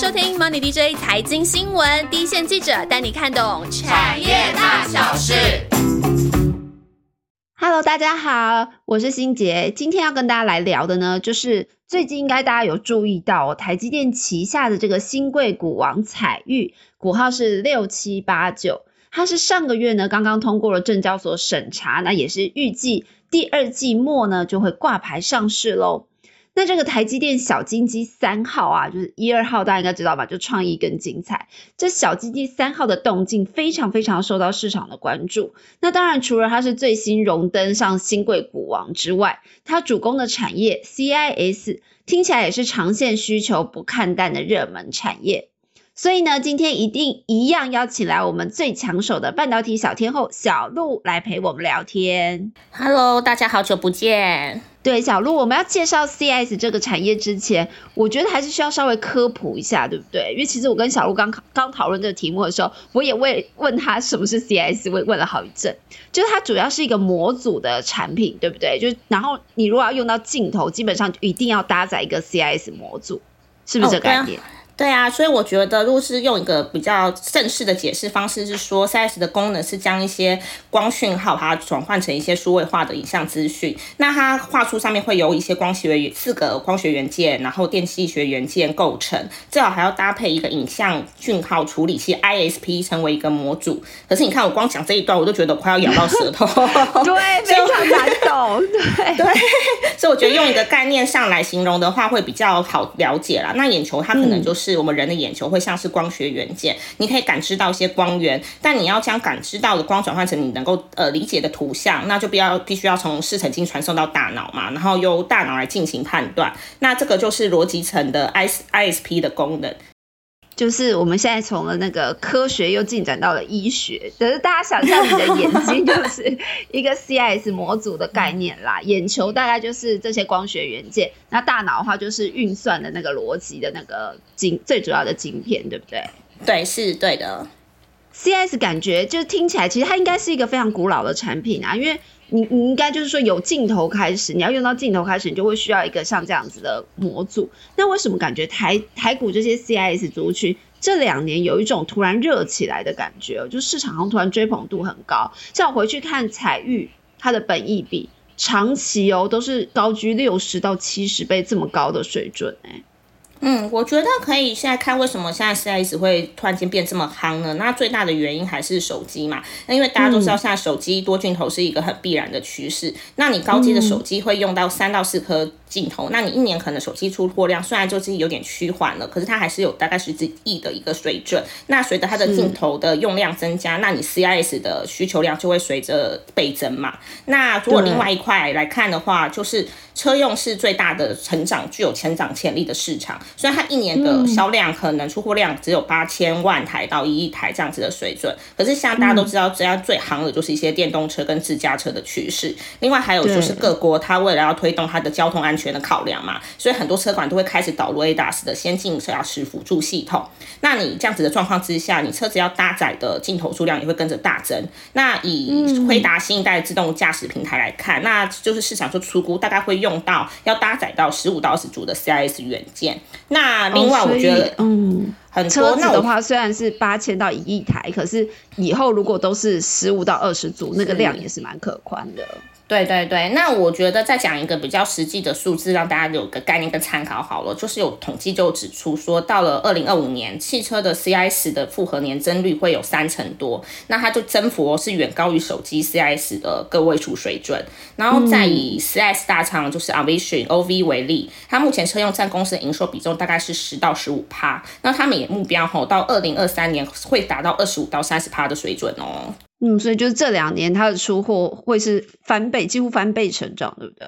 收听 Money DJ 财经新闻，第一线记者带你看懂产业大小事。Hello，大家好，我是心杰，今天要跟大家来聊的呢，就是最近应该大家有注意到，台积电旗下的这个新贵股王彩玉，股号是六七八九，它是上个月呢刚刚通过了证交所审查，那也是预计第二季末呢就会挂牌上市喽。那这个台积电小金鸡三号啊，就是一二号，大家应该知道吧？就创意跟精彩。这小金鸡三号的动静非常非常受到市场的关注。那当然，除了它是最新荣登上新贵股王之外，它主攻的产业 CIS 听起来也是长线需求不看淡的热门产业。所以呢，今天一定一样邀请来我们最抢手的半导体小天后小鹿来陪我们聊天。Hello，大家好久不见。对，小鹿，我们要介绍 CS 这个产业之前，我觉得还是需要稍微科普一下，对不对？因为其实我跟小鹿刚刚讨论这个题目的时候，我也问问他什么是 CS，问问了好一阵。就是它主要是一个模组的产品，对不对？就然后你如果要用到镜头，基本上一定要搭载一个 CS 模组，是不是这个概念？对啊，所以我觉得，如果是用一个比较正式的解释方式，是说 CS 的功能是将一些光讯号把它转换成一些数位化的影像资讯。那它画出上面会有一些光学四个光学元件，然后电气学元件构成，最好还要搭配一个影像讯号处理器 ISP 成为一个模组。可是你看我光讲这一段，我都觉得快要咬到舌头。对，非常难懂。对对，所以我觉得用一个概念上来形容的话，会比较好了解啦。那眼球它可能就是。是我们人的眼球会像是光学元件，你可以感知到一些光源，但你要将感知到的光转换成你能够呃理解的图像，那就必要必须要从视神经传送到大脑嘛，然后由大脑来进行判断，那这个就是逻辑层的 I S I S P 的功能。就是我们现在从了那个科学又进展到了医学，可是大家想象你的眼睛就是一个 CIS 模组的概念啦，眼球大概就是这些光学元件，那大脑的话就是运算的那个逻辑的那个晶最主要的晶片，对不对？对，是对的。CIS 感觉就听起来其实它应该是一个非常古老的产品啊，因为。你你应该就是说有镜头开始，你要用到镜头开始，你就会需要一个像这样子的模组。那为什么感觉台台股这些 CIS 族群这两年有一种突然热起来的感觉？就市场上突然追捧度很高。像我回去看彩玉，它的本益比长期哦都是高居六十到七十倍这么高的水准哎。嗯，我觉得可以现在看为什么现在 CIS 会突然间变这么夯呢？那最大的原因还是手机嘛。那因为大家都知道现在手机多镜头是一个很必然的趋势。那你高阶的手机会用到三到四颗镜头，那你一年可能手机出货量虽然就是有点趋缓了，可是它还是有大概十几亿的一个水准。那随着它的镜头的用量增加，那你 CIS 的需求量就会随着倍增嘛。那如果另外一块来看的话，就是车用是最大的成长、具有成长潜力的市场。虽然它一年的销量可能出货量只有八千万台到一亿台这样子的水准，可是像大家都知道，这样最行的就是一些电动车跟自驾车的趋势。另外还有就是各国它为了要推动它的交通安全的考量嘛，所以很多车管都会开始导入 ADAS 的先进车驶辅助系统。那你这样子的状况之下，你车子要搭载的镜头数量也会跟着大增。那以辉达新一代自动驾驶平台来看，那就是市场就出估大概会用到要搭载到十五到二十组的 CIS 元件。那另外，我觉得，嗯，很车子的话，虽然是八千到一亿台，可是以后如果都是十五到二十组，那个量也是蛮可观的。对对对，那我觉得再讲一个比较实际的数字，让大家有个概念跟参考好了。就是有统计就指出说，到了二零二五年，汽车的 CIS 的复合年增率会有三成多，那它就增幅是远高于手机 CIS 的个位数水准。然后再以 CIS 大厂就是 Aviation OV 为例，它目前车用占公司的营收比重大概是十到十五趴，那他们也目标吼到二零二三年会达到二十五到三十趴的水准哦。嗯，所以就是这两年它的出货会是翻倍，几乎翻倍成长，对不对？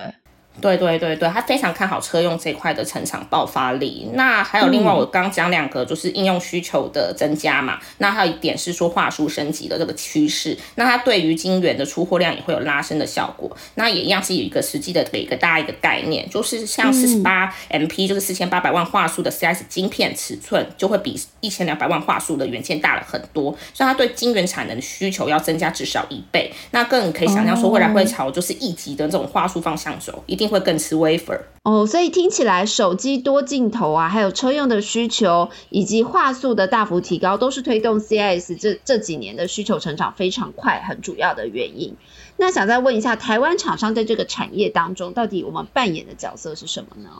对对对对，他非常看好车用这块的成长爆发力。那还有另外，我刚讲两个就是应用需求的增加嘛。那还有一点是说话术升级的这个趋势。那它对于晶圆的出货量也会有拉升的效果。那也一样是有一个实际的给一个大家一个概念，就是像四十八 MP 就是四千八百万画素的 CS 晶片尺寸，就会比一千两百万画素的元件大了很多。所以它对晶圆产能的需求要增加至少一倍。那更可以想象说未来会朝就是一级的这种画素方向走，一定。会更吃 wafer。哦，所以听起来手机多镜头啊，还有车用的需求，以及画素的大幅提高，都是推动 CIS 这这几年的需求成长非常快很主要的原因。那想再问一下，台湾厂商在这个产业当中，到底我们扮演的角色是什么呢？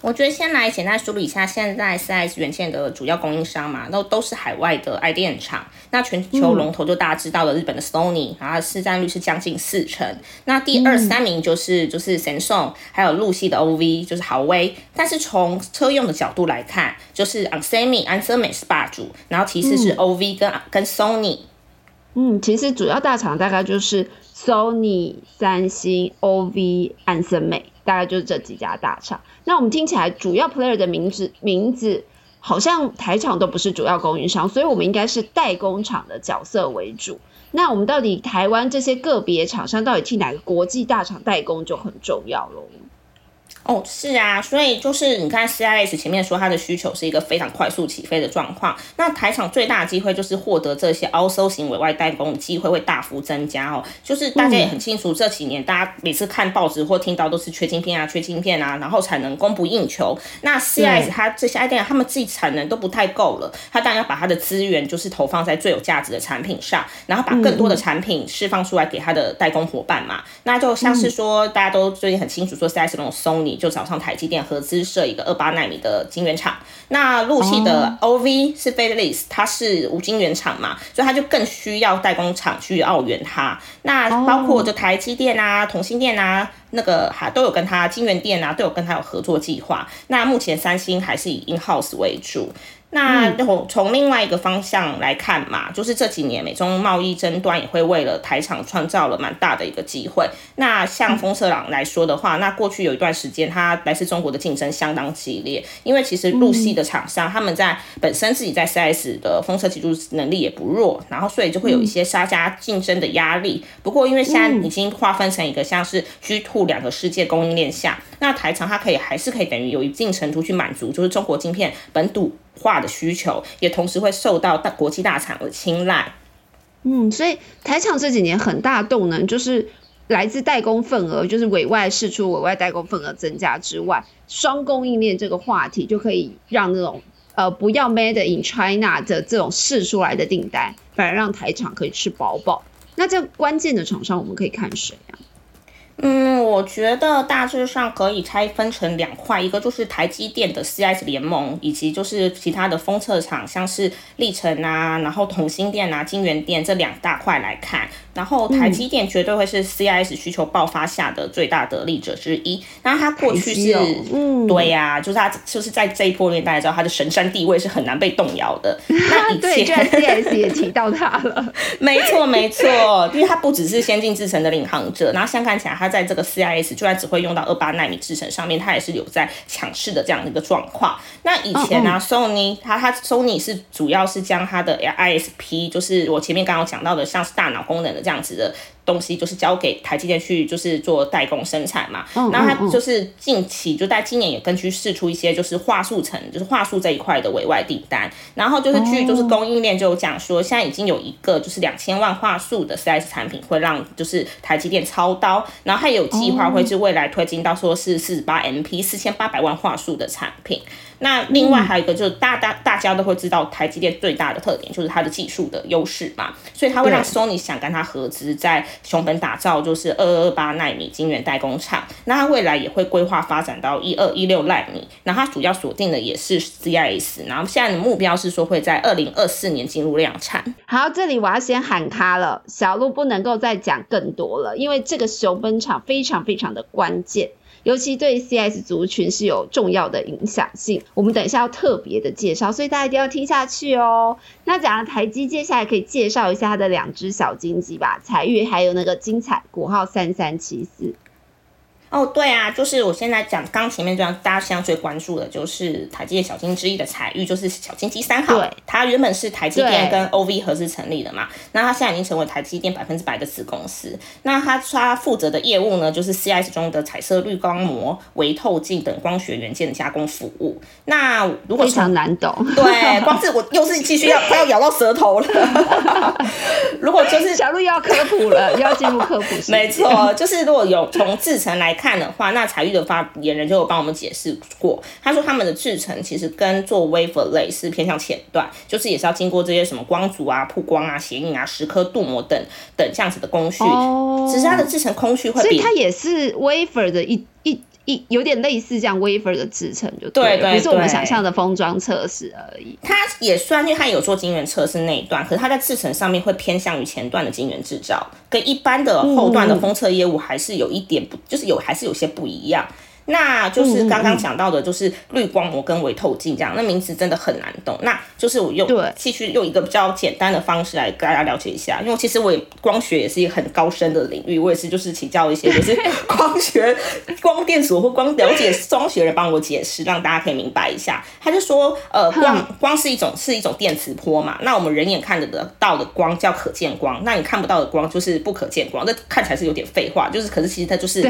我觉得先来简单梳理一下，现在 4S 元件的主要供应商嘛，都都是海外的爱电厂。那全球龙头就大家知道的日本的 Sony，然后市占率是将近四成。那第二三名就是就是 Samsung，还有陆系的 OV，就是豪威。但是从车用的角度来看，就是 Onsemi 安森美是霸主，然后其次是 OV 跟跟 Sony。嗯，其实主要大厂大概就是 Sony、三星、OV、安森美。大概就是这几家大厂。那我们听起来主要 player 的名字名字好像台厂都不是主要供应商，所以我们应该是代工厂的角色为主。那我们到底台湾这些个别厂商到底替哪个国际大厂代工就很重要喽。哦，是啊，所以就是你看 CIS 前面说它的需求是一个非常快速起飞的状况，那台厂最大的机会就是获得这些 also 型委外代工的机会会大幅增加哦。就是大家也很清楚，这几年大家每次看报纸或听到都是缺晶片啊，缺晶片啊，然后产能供不应求。那 CIS 它这些 idea 他们自己产能都不太够了，它当然要把它的资源就是投放在最有价值的产品上，然后把更多的产品释放出来给它的代工伙伴嘛。那就像是说大家都最近很清楚说 CIS 那种 Sony。就找上台积电合资设一个二八纳米的晶圆厂。那陆系的 OV 是 f a l e 它是无晶圆厂嘛，所以它就更需要代工厂去澳元它。那包括这台积电啊、同心电啊，那个还都有跟它晶圆店啊都有跟它有合作计划。那目前三星还是以 in house 为主。那从从另外一个方向来看嘛，就是这几年美中贸易争端也会为了台厂创造了蛮大的一个机会。那像风车朗来说的话，那过去有一段时间，它来自中国的竞争相当激烈，因为其实入系的厂商他们在本身自己在 4S 的风车技术能力也不弱，然后所以就会有一些杀价竞争的压力。不过因为现在已经划分成一个像是 G two 两个世界供应链下，那台厂它可以还是可以等于有一定程度去满足，就是中国晶片本土。化的需求也同时会受到大国际大厂的青睐。嗯，所以台厂这几年很大动能就是来自代工份额，就是委外释出、委外代工份额增加之外，双供应链这个话题就可以让那种呃不要 made in China 的这种试出来的订单，反而让台厂可以吃饱饱。那这关键的厂商我们可以看谁啊？嗯，我觉得大致上可以拆分成两块，一个就是台积电的 CS 联盟，以及就是其他的封测厂，像是历程啊，然后同心电啊、金源电这两大块来看。然后台积电绝对会是 CIS 需求爆发下的最大得利者之一。然后它过去是，嗯，对呀，就是它就是在这一波里面，大家知道它的神山地位是很难被动摇的。那 以前 CIS 也提到它了，没错没错，因为它不只是先进制程的领航者，然后相看起来它在这个 CIS 就算只会用到二八纳米制程上面，它也是有在强势的这样的一个状况。那以前呢，Sony 它它 Sony 是主要是将它的 ISP，就是我前面刚刚讲到的，像是大脑功能的。这样子的东西就是交给台积电去，就是做代工生产嘛。然后它就是近期就在今年也根据试出一些就是画素层，就是画素这一块的委外订单。然后就是据就是供应链就讲说，现在已经有一个就是两千万画素的 CS 产品会让就是台积电操刀，然后还有计划会是未来推进到说是四十八 MP 四千八百万画素的产品。那另外还有一个就是大大大家都会知道台积电最大的特点就是它的技术的优势嘛，所以它会让 Sony 想跟它合资在熊本打造就是二二二八纳米晶圆代工厂，那它未来也会规划发展到一二一六纳米，那它主要锁定的也是 CIS，然后现在的目标是说会在二零二四年进入量产。好，这里我要先喊卡了，小鹿不能够再讲更多了，因为这个熊本厂非常非常的关键。尤其对 CS 族群是有重要的影响性，我们等一下要特别的介绍，所以大家一定要听下去哦。那讲到台积，接下来可以介绍一下它的两只小金鸡吧，彩玉还有那个精彩，股号三三七四。哦，对啊，就是我现在讲刚前面这样，大家现在最关注的就是台积电小金之一的彩玉，就是小金鸡三号。对，它原本是台积电跟 OV 合资成立的嘛，那它现在已经成为台积电百分之百的子公司。那它它负责的业务呢，就是 CIS 中的彩色滤光膜、微透镜等光学元件的加工服务。那如果非常难懂，对，光是我又是继续要快要咬到舌头了。如果就是小鹿又要科普了，又要进入科普。没错，就是如果有从制成来看的话，那彩玉的发言人就有帮我们解释过，他说他们的制程其实跟做 wafer 类似偏向前段，就是也是要经过这些什么光阻啊、曝光啊、显影啊、蚀刻、镀膜等等这样子的工序，只是它的制程工序会比，所以它也是 wafer 的一一。一有点类似这样 wafer 的制成就对，不是我们想象的封装测试而已。它也算，因为它有做晶圆测试那一段，可是它在制成上面会偏向于前段的晶圆制造，跟一般的后段的封测业务还是有一点不，就是有还是有些不一样。那就是刚刚讲到的，就是滤光膜跟微透镜这样，那名词真的很难懂。那就是我用继续用一个比较简单的方式来跟大家了解一下，因为其实我也光学也是一个很高深的领域，我也是就是请教一些 就是光学、光电所或光了解光学人帮我解释，让大家可以明白一下。他就说，呃，光光是一种是一种电磁波嘛，那我们人眼看得得到的光叫可见光，那你看不到的光就是不可见光。那看起来是有点废话，就是可是其实它就是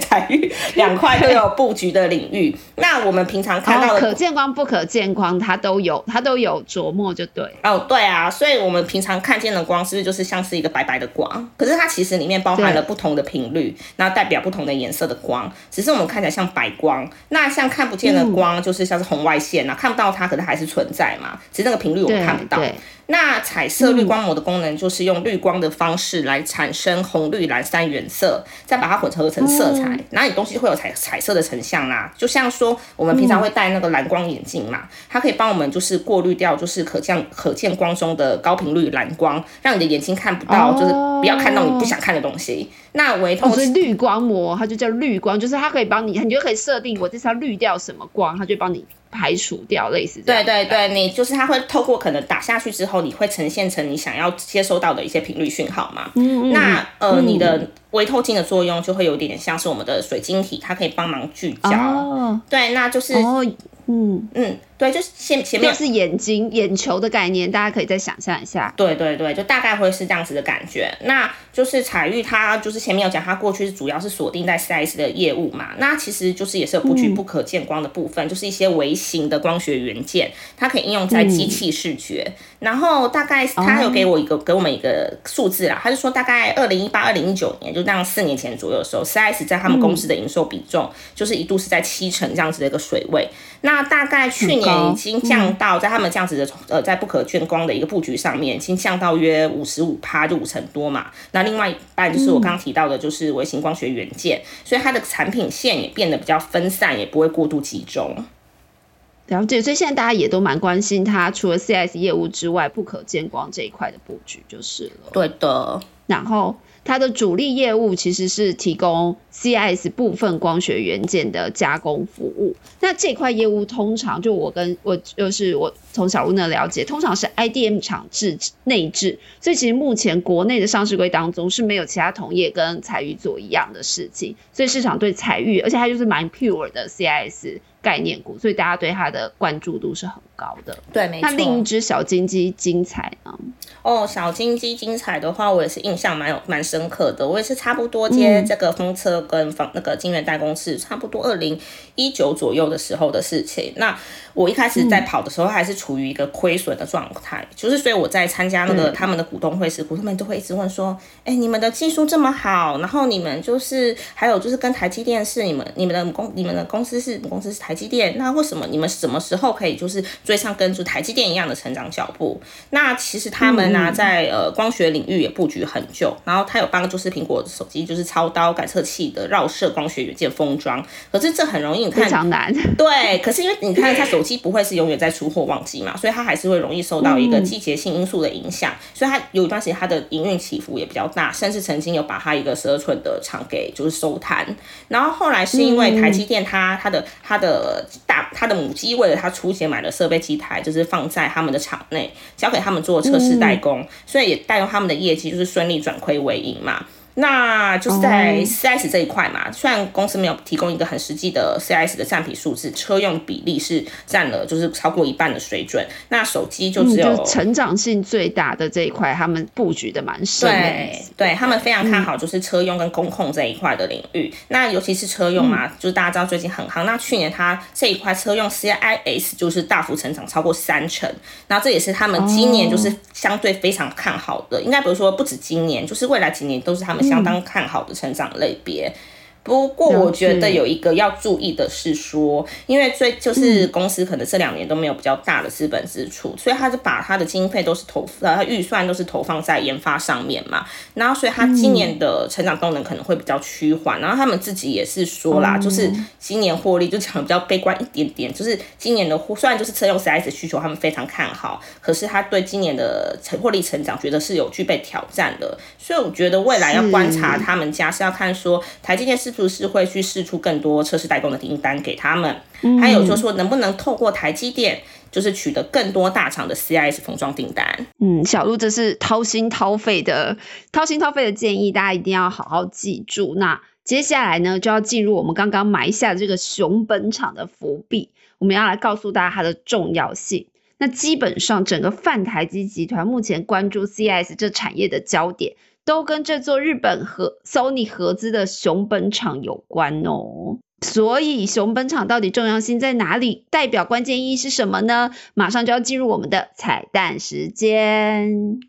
彩玉 两块。都有布局的领域，那我们平常看到的可见光、不可见光，它都有，它都有琢磨，就对。哦，对啊，所以我们平常看见的光，是不是就是像是一个白白的光？可是它其实里面包含了不同的频率，那代表不同的颜色的光，只是我们看起来像白光。那像看不见的光，就是像是红外线啊，看不到它，可是还是存在嘛。其实那个频率我们看不到。那彩色滤光膜的功能就是用滤光的方式来产生红、绿、蓝三原色，再把它混合成色彩，然后你东西会有彩彩色的成像啦。就像说我们平常会戴那个蓝光眼镜嘛，它可以帮我们就是过滤掉就是可见可见光中的高频率蓝光，让你的眼睛看不到，就是不要看到你不想看的东西。那微透是滤光膜，它就叫滤光，就是它可以帮你，你就可以设定我这是要滤掉什么光，它就帮你。排除掉类似对对对，你就是它会透过可能打下去之后，你会呈现成你想要接收到的一些频率讯号嘛？嗯嗯。那呃，你的微透镜的作用就会有点像是我们的水晶体，它可以帮忙聚焦。哦。对，那就是。哦。嗯嗯。对，就是前前面是眼睛、眼球的概念，大家可以再想象一下。对对对，就大概会是这样子的感觉。那就是彩玉，它就是前面有讲，它过去是主要是锁定在 CS 的业务嘛。那其实就是也是有布局不可见光的部分，就是一些微型的光学元件，它可以应用在机器视觉。然后大概他有给我一个给我们一个数字啦，他就说大概二零一八、二零一九年，就这样四年前左右的时候，CS 在他们公司的营收比重就是一度是在七成这样子的一个水位。那大概去年。已经降到在他们这样子的呃，在不可见光的一个布局上面，已经降到约五十五趴，就五成多嘛。那另外一半就是我刚刚提到的，就是微型光学元件，所以它的产品线也变得比较分散，也不会过度集中。了解，所以现在大家也都蛮关心它，除了 CS 业务之外，不可见光这一块的布局就是了。对的，然后。它的主力业务其实是提供 CIS 部分光学元件的加工服务。那这块业务通常就我跟我就是我从小屋那了解，通常是 IDM 厂制内置，所以其实目前国内的上市柜当中是没有其他同业跟彩玉做一样的事情，所以市场对彩玉，而且它就是蛮 pure 的 CIS。概念股，所以大家对它的关注度是很高的。对，没错。那另一只小金鸡精彩呢？哦，小金鸡精彩的话，我也是印象蛮有蛮深刻的。我也是差不多接这个风车跟房那个金源代工是差不多二零一九左右的时候的事情。那我一开始在跑的时候，还是处于一个亏损的状态，就是所以我在参加那个他们的股东会时，股东们都会一直问说：“哎，你们的技术这么好，然后你们就是还有就是跟台积电是你们你们的公你们的公司是公司是台。”积电，那为什么你们什么时候可以就是追上跟住台积电一样的成长脚步？那其实他们呢，在呃光学领域也布局很久，然后他有帮就是苹果手机就是超刀感测器的绕射光学元件封装，可是这很容易非常难。对，可是因为你看他手机不会是永远在出货旺季嘛，所以它还是会容易受到一个季节性因素的影响，所以它有一段时间它的营运起伏也比较大，甚至曾经有把它一个十二寸的厂给就是收摊，然后后来是因为台积电它它的它的。呃，大他的母机为了他出钱买了设备机台，就是放在他们的厂内，交给他们做测试代工，所以也带动他们的业绩就是顺利转亏为盈嘛。那就是在 CIS 这一块嘛，虽然公司没有提供一个很实际的 CIS 的占比数字，车用比例是占了就是超过一半的水准。那手机就只有成长性最大的这一块，他们布局的蛮深。对，对他们非常看好就是车用跟工控这一块的领域。那尤其是车用嘛，就是大家知道最近很夯。那去年它这一块车用 CIS 就是大幅成长超过三成，那这也是他们今年就是相对非常看好的。应该比如说不止今年，就是未来几年都是他们。相当看好的成长类别。不过我觉得有一个要注意的是说，因为最就是公司可能这两年都没有比较大的资本支出，所以他是把他的经费都是投呃预算都是投放在研发上面嘛。然后所以他今年的成长动能可能会比较趋缓。然后他们自己也是说啦，就是今年获利就讲比较悲观一点点，就是今年的虽然就是车用 CS 需求他们非常看好，可是他对今年的成获利成长觉得是有具备挑战的。所以我觉得未来要观察他们家是要看说台积电是。是不是会去试出更多测试代工的订单给他们？还有就是说，能不能透过台积电，就是取得更多大厂的 CIS 封装订单？嗯，小鹿这是掏心掏肺的、掏心掏肺的建议，大家一定要好好记住。那接下来呢，就要进入我们刚刚埋下的这个熊本厂的伏笔，我们要来告诉大家它的重要性。那基本上，整个泛台积集团目前关注 CIS 这产业的焦点。都跟这座日本和 Sony 合资的熊本厂有关哦，所以熊本厂到底重要性在哪里？代表关键意义是什么呢？马上就要进入我们的彩蛋时间。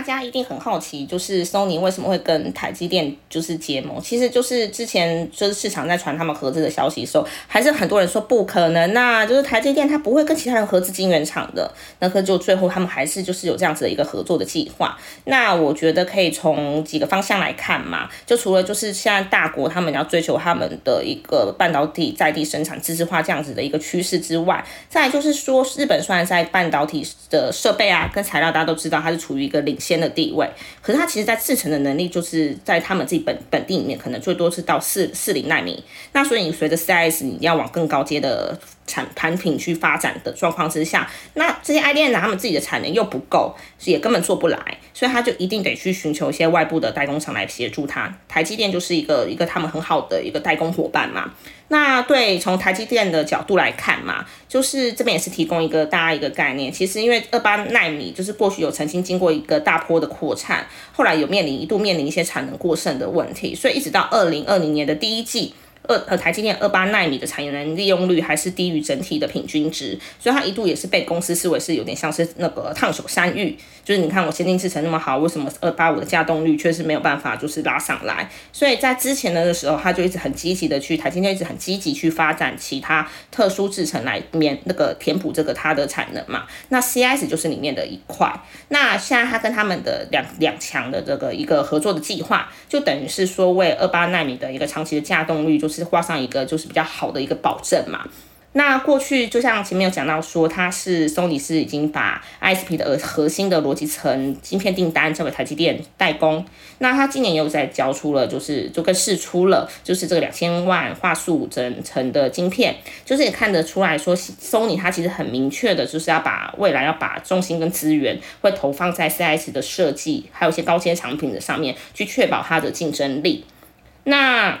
大家一定很好奇，就是 Sony 为什么会跟台积电就是结盟？其实就是之前就是市场在传他们合资的消息的时候，还是很多人说不可能呐，就是台积电它不会跟其他人合资晶圆厂的。那可就最后他们还是就是有这样子的一个合作的计划。那我觉得可以从几个方向来看嘛，就除了就是现在大国他们要追求他们的一个半导体在地生产、自制化这样子的一个趋势之外，再就是说日本虽然在半导体的设备啊跟材料大家都知道它是处于一个领先。先的地位，可是它其实，在制成的能力，就是在他们自己本本地里面，可能最多是到四四零纳米。那所以你随着 CIS，你要往更高阶的产产品去发展的状况之下，那这些 IDM 他们自己的产能又不够，也根本做不来，所以他就一定得去寻求一些外部的代工厂来协助他。台积电就是一个一个他们很好的一个代工伙伴嘛。那对，从台积电的角度来看嘛，就是这边也是提供一个大家一个概念。其实因为二八纳米就是过去有曾经经过一个大坡的扩产，后来有面临一度面临一些产能过剩的问题，所以一直到二零二零年的第一季。二呃，台积电二八纳米的产业能利用率还是低于整体的平均值，所以它一度也是被公司视为是有点像是那个烫手山芋，就是你看我先进制程那么好，为什么二八五的稼动率确实没有办法就是拉上来？所以在之前的时候，它就一直很积极的去台积电一直很积极去发展其他特殊制程来免那个填补这个它的产能嘛。那 CIS 就是里面的一块。那现在它跟他们的两两强的这个一个合作的计划，就等于是说为二八纳米的一个长期的稼动率就是。画上一个就是比较好的一个保证嘛。那过去就像前面有讲到说，它是 Sony 是已经把 ISP 的核心的逻辑层芯片订单交给台积电代工。那它今年又在交出了，就是就跟试出了，就是这个两千万画素整层的晶片，就是也看得出来说，Sony 它其实很明确的就是要把未来要把重心跟资源会投放在 CS 的设计，还有一些高阶产品的上面，去确保它的竞争力。那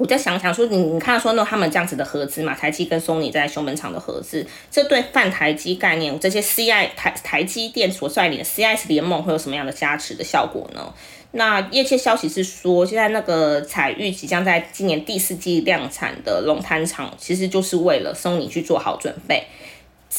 我再想想说，你你看说那他们这样子的合资嘛，台积跟松尼在熊本厂的合资，这对泛台积概念这些 CI 台台积电所率领的 CIS 联盟会有什么样的加持的效果呢？那业界消息是说，现在那个彩玉即将在今年第四季量产的龙潭厂，其实就是为了松尼去做好准备。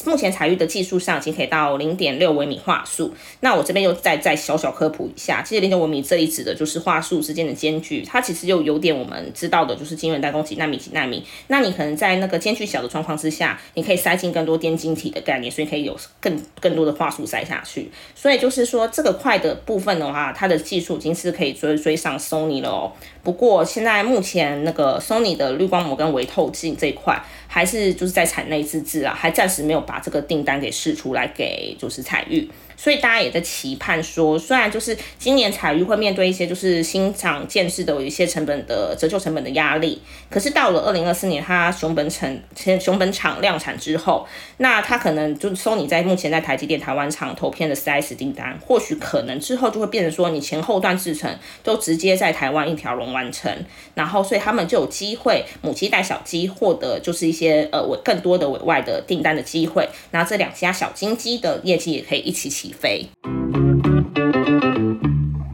目前彩玉的技术上已经可以到零点六微米画素。那我这边又再再小小科普一下，其实零点五微米这里指的就是画素之间的间距，它其实又有点我们知道的就是晶圆代工几纳米几纳米。那你可能在那个间距小的状况之下，你可以塞进更多电晶体的概念，所以可以有更更多的画素塞下去。所以就是说这个块的部分的话，它的技术已经是可以追追上 Sony 了哦。不过现在目前那个 Sony 的滤光膜跟微透镜这一块。还是就是在产内自制啊，还暂时没有把这个订单给试出来给就是彩玉，所以大家也在期盼说，虽然就是今年彩玉会面对一些就是新厂建制的有一些成本的折旧成本的压力，可是到了二零二四年，它熊本厂熊本厂量产之后，那它可能就收你在目前在台积电台湾厂投片的 4S 订单，或许可能之后就会变成说你前后段制成都直接在台湾一条龙完成，然后所以他们就有机会母鸡带小鸡，获得就是一些呃委更多的委外的订单的机会，然后这两家小金鸡的业绩也可以一起起飞。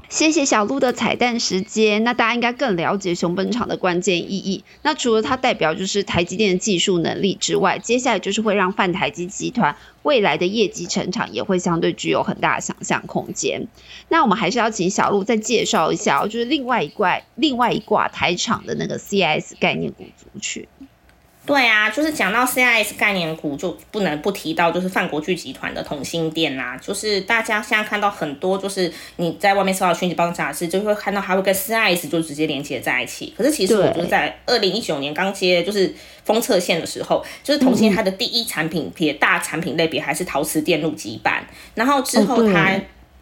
谢谢小鹿的彩蛋时间。那大家应该更了解熊本厂的关键意义。那除了它代表就是台积电的技术能力之外，接下来就是会让泛台积集团未来的业绩成长也会相对具有很大的想象空间。那我们还是要请小鹿再介绍一下，就是另外一挂另外一挂台厂的那个 CIS 概念股族群。对啊，就是讲到 CIS 概念股，就不能不提到就是泛国巨集团的同心店啦。就是大家现在看到很多，就是你在外面收到讯息包装杂志，就会看到它会跟 CIS 就直接连接在一起。可是其实我就是在二零一九年刚接就是封测线的时候，就是同心它的第一产品别大产品类别还是陶瓷电路基板，然后之后它。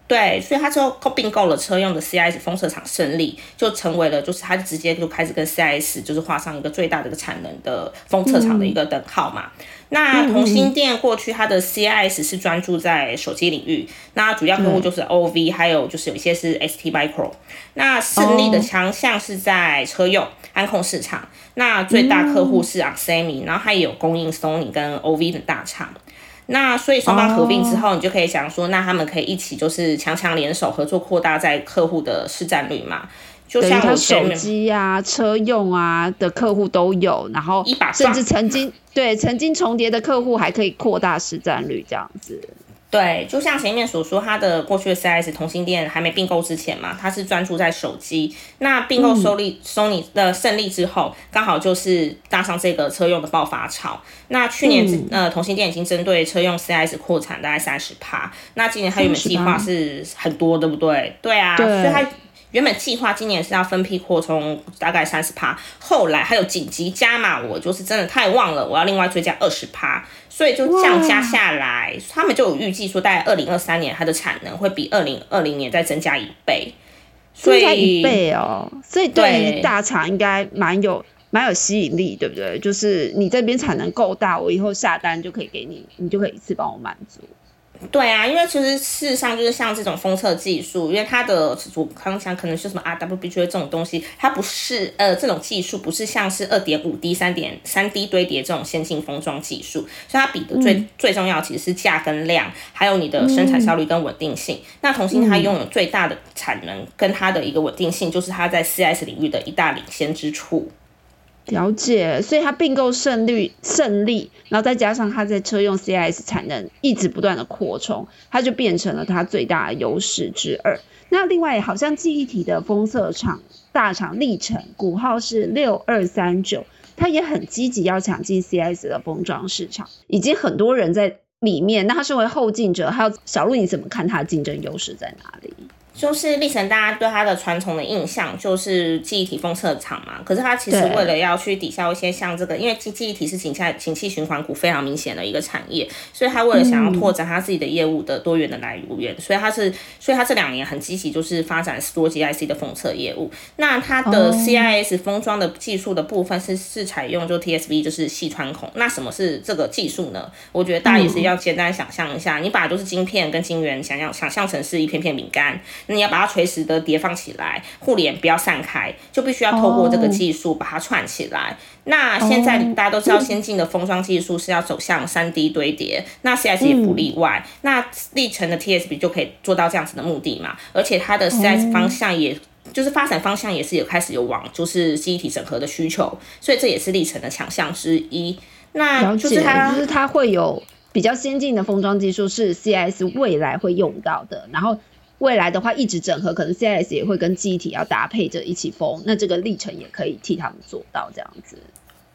对，所以他之后并购了车用的 CIS 封测厂胜利，就成为了就是他直接就开始跟 CIS 就是画上一个最大的一个产能的封测厂的一个等号嘛。那同心电过去它的 CIS 是专注在手机领域，那主要客户就是 OV，还有就是有一些是 ST Micro。那胜利的强项是在车用安控市场，那最大客户是 Xiaomi，然后它也有供应 Sony 跟 OV 的大厂。那所以双方合并之后，你就可以想说，那他们可以一起就是强强联手合作，扩大在客户的市占率嘛？就像他手机啊、车用啊的客户都有，然后甚至曾经对曾经重叠的客户还可以扩大市占率这样子。对，就像前面所说，它的过去的 CS 同心店还没并购之前嘛，它是专注在手机。那并购收利 Sony 的胜利之后，刚好就是搭上这个车用的爆发潮。那去年呃同心店已经针对车用 CS 扩产大概三十趴，那今年它原本计划是很多，对不对？对啊，所以它。原本计划今年是要分批扩充大概三十趴，后来还有紧急加码，我就是真的太旺了，我要另外追加二十趴，所以就降加下来，他们就有预计说，大概二零二三年它的产能会比二零二零年再增加一倍，增加一倍哦，所以对大厂应该蛮有蛮有吸引力，对不对？就是你这边产能够大，我以后下单就可以给你，你就可以一次帮我满足。对啊，因为其实事实上就是像这种封测技术，因为它的主刚讲可能是什么 RWBG 这种东西，它不是呃这种技术不是像是二点五 D、三点三 D 堆叠这种先进封装技术，所以它比的最最重要其实是价跟量，还有你的生产效率跟稳定性。那同心它拥有最大的产能跟它的一个稳定性，就是它在 CS 领域的一大领先之处。了解，所以它并购胜率胜利，然后再加上它在车用 CS 产能一直不断的扩充，它就变成了它最大的优势之二。那另外好像记忆体的封测厂大厂历程，股号是六二三九，它也很积极要抢进 CS 的封装市场，已经很多人在里面。那它身为后进者，还有小鹿你怎么看它的竞争优势在哪里？就是历程，大家对它的传统的印象就是记忆体封测厂嘛。可是它其实为了要去抵消一些像这个，因为记记忆体是景下景气循环股非常明显的一个产业，所以它为了想要拓展它自己的业务的多元的来源，所以它是，所以它这两年很积极，就是发展多 GIC 的封测业务。那它的 CIS 封装的技术的部分是是采用就 TSV，就是细穿孔。那什么是这个技术呢？我觉得大家也是要简单想象一下，你把就是晶片跟晶圆想象想象成是一片片饼干。你要把它垂直的叠放起来，互联不要散开，就必须要透过这个技术把它串起来。那现在大家都知道，先进的封装技术是要走向三 D 堆叠，那 CS 也不例外。那历程的 TSB 就可以做到这样子的目的嘛？而且它的 CS 方向，也就是发展方向也是有开始有往就是记忆体整合的需求，所以这也是历程的强项之一。那就是它，就是它会有比较先进的封装技术，是 CS 未来会用到的，然后。未来的话，一直整合，可能 CIS 也会跟记忆体要搭配着一起封，那这个历程也可以替他们做到这样子。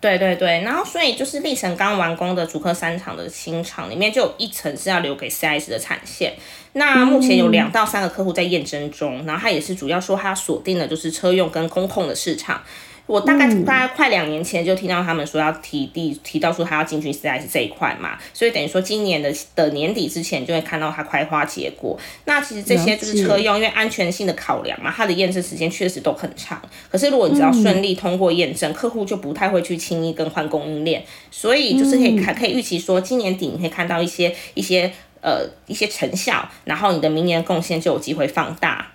对对对，然后所以就是历程刚完工的主科三厂的新厂里面，就有一层是要留给 CIS 的产线。那目前有两到三个客户在验证中，然后他也是主要说他锁定的就是车用跟工控的市场。我大概大概快两年前就听到他们说要提第提到说他要进军 4S 这一块嘛，所以等于说今年的的年底之前就会看到它开花结果。那其实这些就是车用，因为安全性的考量嘛，它的验证时间确实都很长。可是如果你只要顺利通过验证，客户就不太会去轻易更换供应链，所以就是可以看可以预期说今年底你可以看到一些一些呃一些成效，然后你的明年贡献就有机会放大。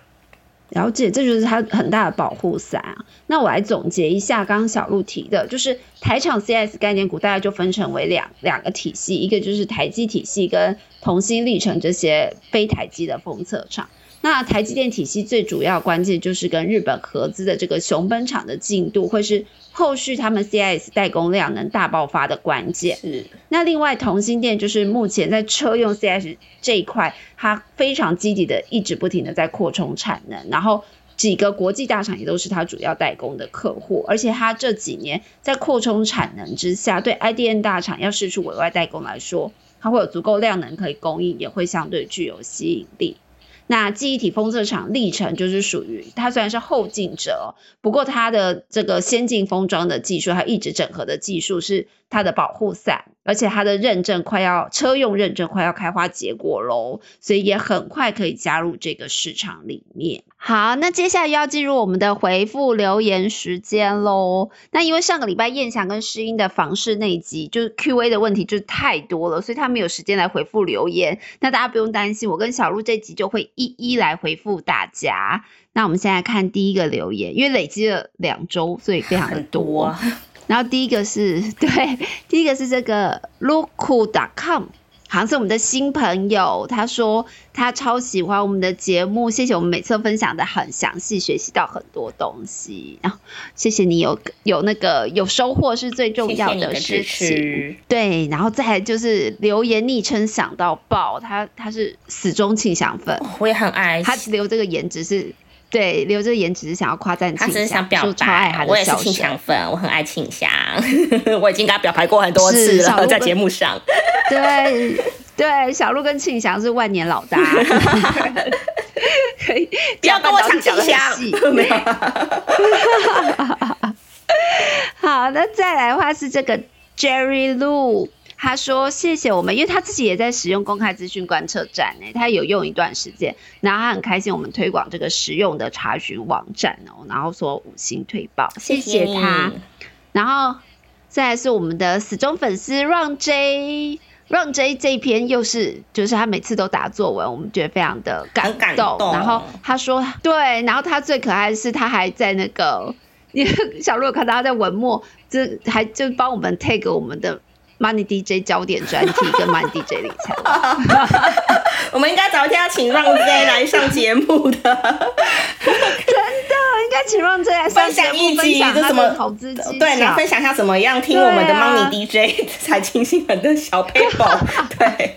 了解，这就是它很大的保护伞啊。那我来总结一下，刚刚小鹿提的，就是台场 CS 概念股大概就分成为两两个体系，一个就是台积体系跟同心历程这些非台积的封测厂。那台积电体系最主要关键就是跟日本合资的这个熊本厂的进度，会是后续他们 CIS 代工量能大爆发的关键。是。那另外同心电就是目前在车用 CIS 这一块，它非常积极的一直不停的在扩充产能，然后几个国际大厂也都是它主要代工的客户，而且它这几年在扩充产能之下，对 IDN 大厂要试出委外代工来说，它会有足够量能可以供应，也会相对具有吸引力。那记忆体封测厂历程就是属于它虽然是后进者，不过它的这个先进封装的技术，它一直整合的技术是它的保护伞，而且它的认证快要车用认证快要开花结果喽，所以也很快可以加入这个市场里面。好，那接下来要进入我们的回复留言时间喽。那因为上个礼拜燕翔跟诗音的房事那一集，就是 Q&A 的问题就是太多了，所以他没有时间来回复留言。那大家不用担心，我跟小鹿这集就会一一来回复大家。那我们现在看第一个留言，因为累积了两周，所以非常的多。然后第一个是 对，第一个是这个 looku.com。好像是我们的新朋友，他说他超喜欢我们的节目，谢谢我们每次分享的很详细，学习到很多东西。然后谢谢你有有那个有收获是最重要的事情。对，然后再就是留言昵称想到爆，他他是死忠庆祥粉，我也很爱他留这个颜值是。对，留着言只是想要夸赞庆祥，说超爱他的我也是庆祥粉，我很爱庆祥，我已经跟他表白过很多次了，在节目上。对对，小鹿跟庆祥是万年老搭，可以不要跟我抢庆祥。没有。好，那再来的话是这个 Jerry Lu。他说：“谢谢我们，因为他自己也在使用公开资讯观测站呢，他有用一段时间，然后他很开心我们推广这个实用的查询网站哦，然后说五星推报，谢谢他。然后再来是我们的死忠粉丝 Run J，Run J 这一篇又是就是他每次都打作文，我们觉得非常的感动。然后他说对，然后他最可爱的是他还在那个 小鹿看到他在文末，这还就帮我们 take 我们的。” Money DJ 焦点专题跟 Money DJ 理财，我们应该找一天要请让 J 来上节目的，真的应该请让 J 来分享一集这什么？投资对，然后分享一下怎么样听我们的 Money DJ 财经新闻的小 paper，对。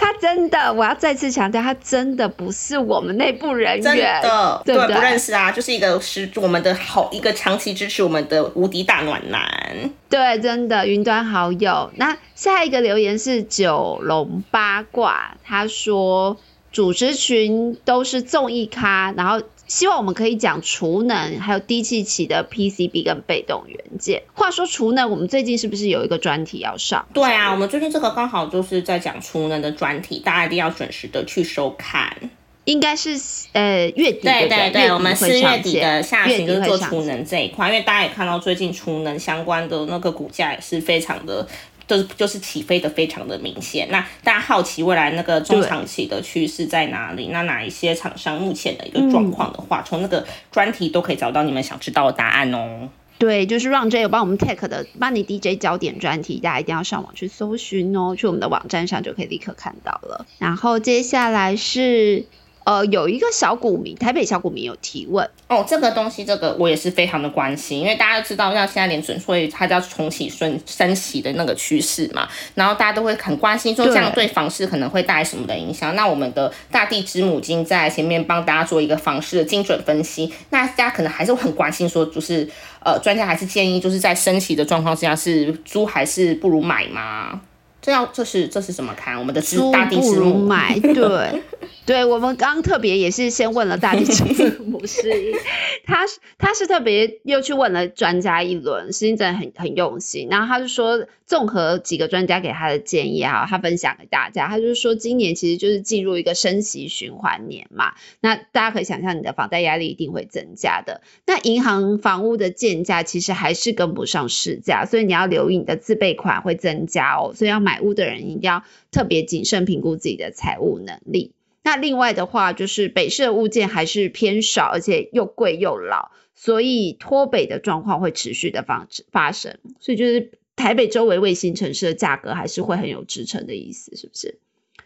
他真的，我要再次强调，他真的不是我们内部人员，真的，对不认识啊，就是一个是我们的好一个长期支持我们的无敌大暖男，对，真的云端好友。那下一个留言是九龙八卦，他说主持群都是综艺咖，然后。希望我们可以讲储能，还有低气起的 PCB 跟被动元件。话说储能，我们最近是不是有一个专题要上？对啊，我们最近这个刚好就是在讲储能的专题，大家一定要准时的去收看。应该是呃月底对对对，我们四月底的下旬就是做储能这一块，因为大家也看到最近储能相关的那个股价也是非常的。就是就是起飞的非常的明显，那大家好奇未来那个中长期的趋势在哪里？那哪一些厂商目前的一个状况的话，从那个专题都可以找到你们想知道的答案哦。对，就是让 J 有帮我们 take 的 Money DJ 焦点专题，大家一定要上网去搜寻哦，去我们的网站上就可以立刻看到了。然后接下来是。呃，有一个小股民，台北小股民有提问哦，这个东西，这个我也是非常的关心，因为大家都知道，像现在连准会它叫重启升升息的那个趋势嘛，然后大家都会很关心，说这样对房市可能会带来什么的影响。那我们的大地之母金在前面帮大家做一个房市的精准分析，那大家可能还是会很关心，说就是呃，专家还是建议就是在升息的状况之下，是租还是不如买吗？这要这是这是怎么看？我们的租大地之母买对。对我们刚特别也是先问了大地之母师英，他是他是特别又去问了专家一轮，师英真的很很用心。然后他就说，综合几个专家给他的建议啊，他分享给大家，他就是说今年其实就是进入一个升息循环年嘛，那大家可以想象你的房贷压力一定会增加的。那银行房屋的建价其实还是跟不上市价，所以你要留意你的自备款会增加哦。所以要买屋的人一定要特别谨慎评估自己的财务能力。那另外的话，就是北市的物件还是偏少，而且又贵又老，所以脱北的状况会持续的发发生。所以就是台北周围卫星城市的价格还是会很有支撑的意思，是不是？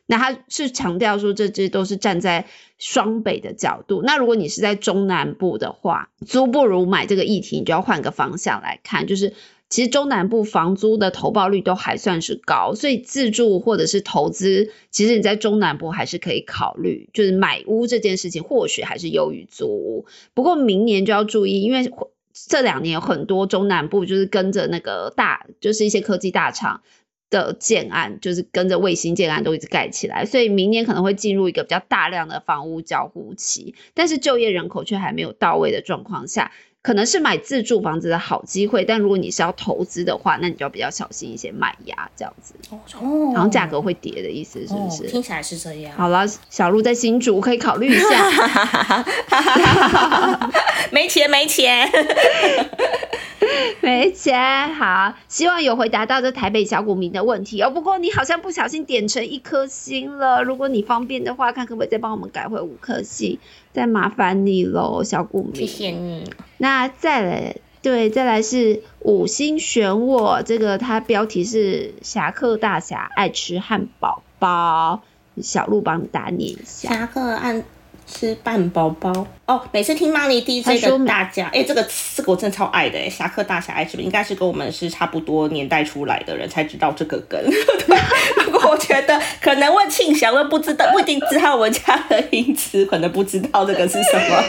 那他是强调说，这些都是站在双北的角度。那如果你是在中南部的话，租不如买这个议题，你就要换个方向来看，就是。其实中南部房租的投报率都还算是高，所以自住或者是投资，其实你在中南部还是可以考虑，就是买屋这件事情或许还是优于租屋。不过明年就要注意，因为这两年有很多中南部就是跟着那个大，就是一些科技大厂的建案，就是跟着卫星建案都一直盖起来，所以明年可能会进入一个比较大量的房屋交互期，但是就业人口却还没有到位的状况下。可能是买自住房子的好机会，但如果你是要投资的话，那你就要比较小心一些卖压这样子。哦，然后价格会跌的意思是不是？听起来是这样。好了，小鹿在新竹可以考虑一下。没钱，没钱。没钱，好，希望有回答到这台北小股民的问题哦。不过你好像不小心点成一颗星了，如果你方便的话，看可不可以再帮我们改回五颗星，再麻烦你喽，小股民。谢谢你。那再来，对，再来是五星选我，这个它标题是侠客大侠爱吃汉堡包，小鹿帮你打念一下。侠客爱吃汉堡包。哦，每次听 Money 的大家，哎，这个这个我真的超爱的哎，侠客大侠爱吃，应该是跟我们是差不多年代出来的人才知道这个梗。不过我觉得可能问庆祥问不知道，不一定知道我们家的音词，可能不知道这个是什么。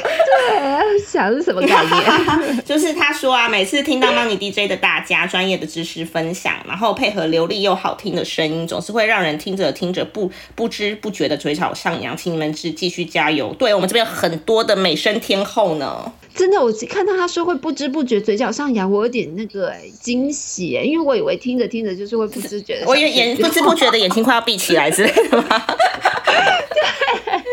对，想是什么概念？就是他说啊，每次听到 Money DJ 的大家专业的知识分享，然后配合流利又好听的声音，总是会让人听着听着不不知不觉的嘴角上扬，请你们是继续加油。对我们这边很多的。美声天后呢？真的，我看到他说会不知不觉嘴角上扬，我有点那个惊喜，因为我以为听着听着就是会不知觉的，我以为眼不知不觉的眼睛快要闭起来之类的吗？对，哎，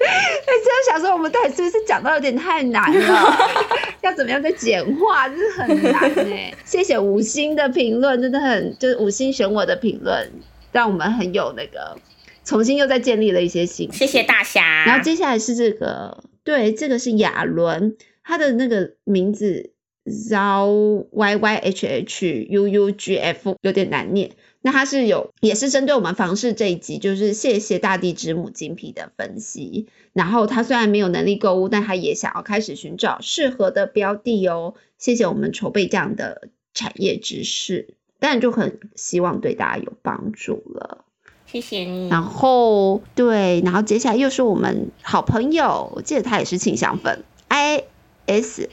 真的想说我们到底是不是讲到有点太难了？要怎么样再简化，真是很难哎。谢谢五星的评论，真的很就是五星选我的评论，让我们很有那个。重新又再建立了一些信谢谢大侠。然后接下来是这个，对，这个是亚伦，他的那个名字 Zhao Y Y H H U U G F 有点难念。那它是有，也是针对我们房市这一集，就是谢谢大地之母精辟的分析。然后他虽然没有能力购物，但他也想要开始寻找适合的标的哦。谢谢我们筹备这样的产业知识，当然就很希望对大家有帮助了。谢谢你。然后对，然后接下来又是我们好朋友，我记得他也是庆祥粉，I S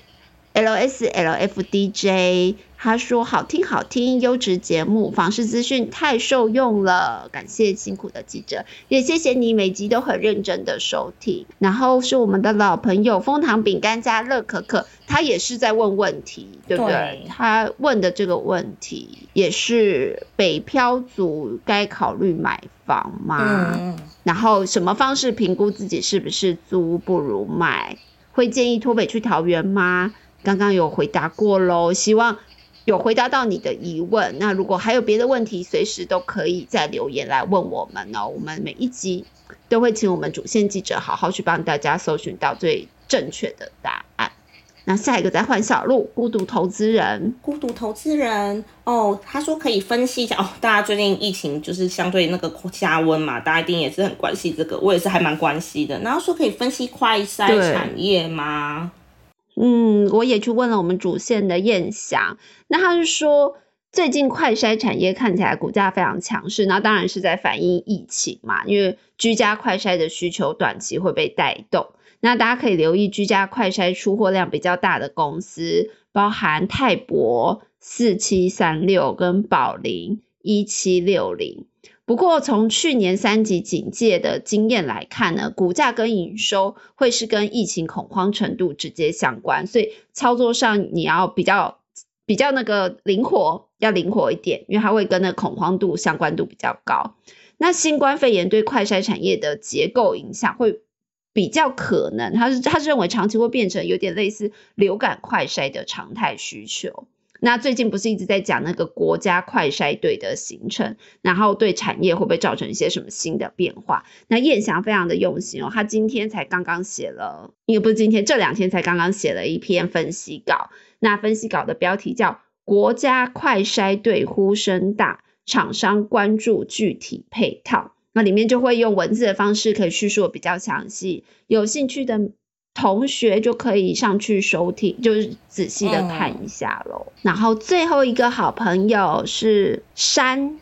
L S L F D J。他说：“好听，好听，优质节目，房事资讯太受用了，感谢辛苦的记者，也谢谢你每集都很认真的收听。然后是我们的老朋友蜂糖饼干加乐可可，他也是在问问题，对不对？他问的这个问题也是北漂族该考虑买房吗？然后什么方式评估自己是不是租不如买？会建议脱北去桃园吗？刚刚有回答过喽，希望。”有回答到你的疑问，那如果还有别的问题，随时都可以在留言来问我们哦。我们每一集都会请我们主线记者好好去帮大家搜寻到最正确的答案。那下一个再换小鹿，孤独投资人，孤独投资人哦，他说可以分析一下哦。大家最近疫情就是相对那个加温嘛，大家一定也是很关心这个，我也是还蛮关心的。然后说可以分析快筛产业吗？嗯，我也去问了我们主线的燕翔，那他是说最近快筛产业看起来股价非常强势，那当然是在反映疫情嘛，因为居家快筛的需求短期会被带动，那大家可以留意居家快筛出货量比较大的公司，包含泰博四七三六跟宝林一七六零。不过从去年三级警戒的经验来看呢，股价跟营收会是跟疫情恐慌程度直接相关，所以操作上你要比较比较那个灵活，要灵活一点，因为它会跟那恐慌度相关度比较高。那新冠肺炎对快筛产业的结构影响会比较可能，他是他是认为长期会变成有点类似流感快筛的常态需求。那最近不是一直在讲那个国家快筛队的形成，然后对产业会不会造成一些什么新的变化？那燕翔非常的用心哦，他今天才刚刚写了，也不是今天这两天才刚刚写了一篇分析稿。那分析稿的标题叫《国家快筛队呼声大，厂商关注具体配套》。那里面就会用文字的方式可以叙述比较详细，有兴趣的。同学就可以上去收听，就是仔细的看一下喽。然后最后一个好朋友是山，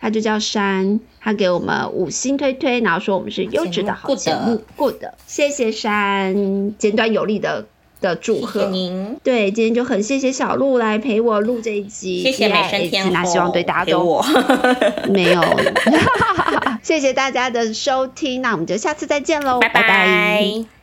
他就叫山，他给我们五星推推，然后说我们是优质的好节目，good，谢谢山，简短有力的的祝贺。您。对，今天就很谢谢小鹿来陪我录这一集，谢谢美声天后，那希望对大家都 没有，谢谢大家的收听，那我们就下次再见喽，拜拜。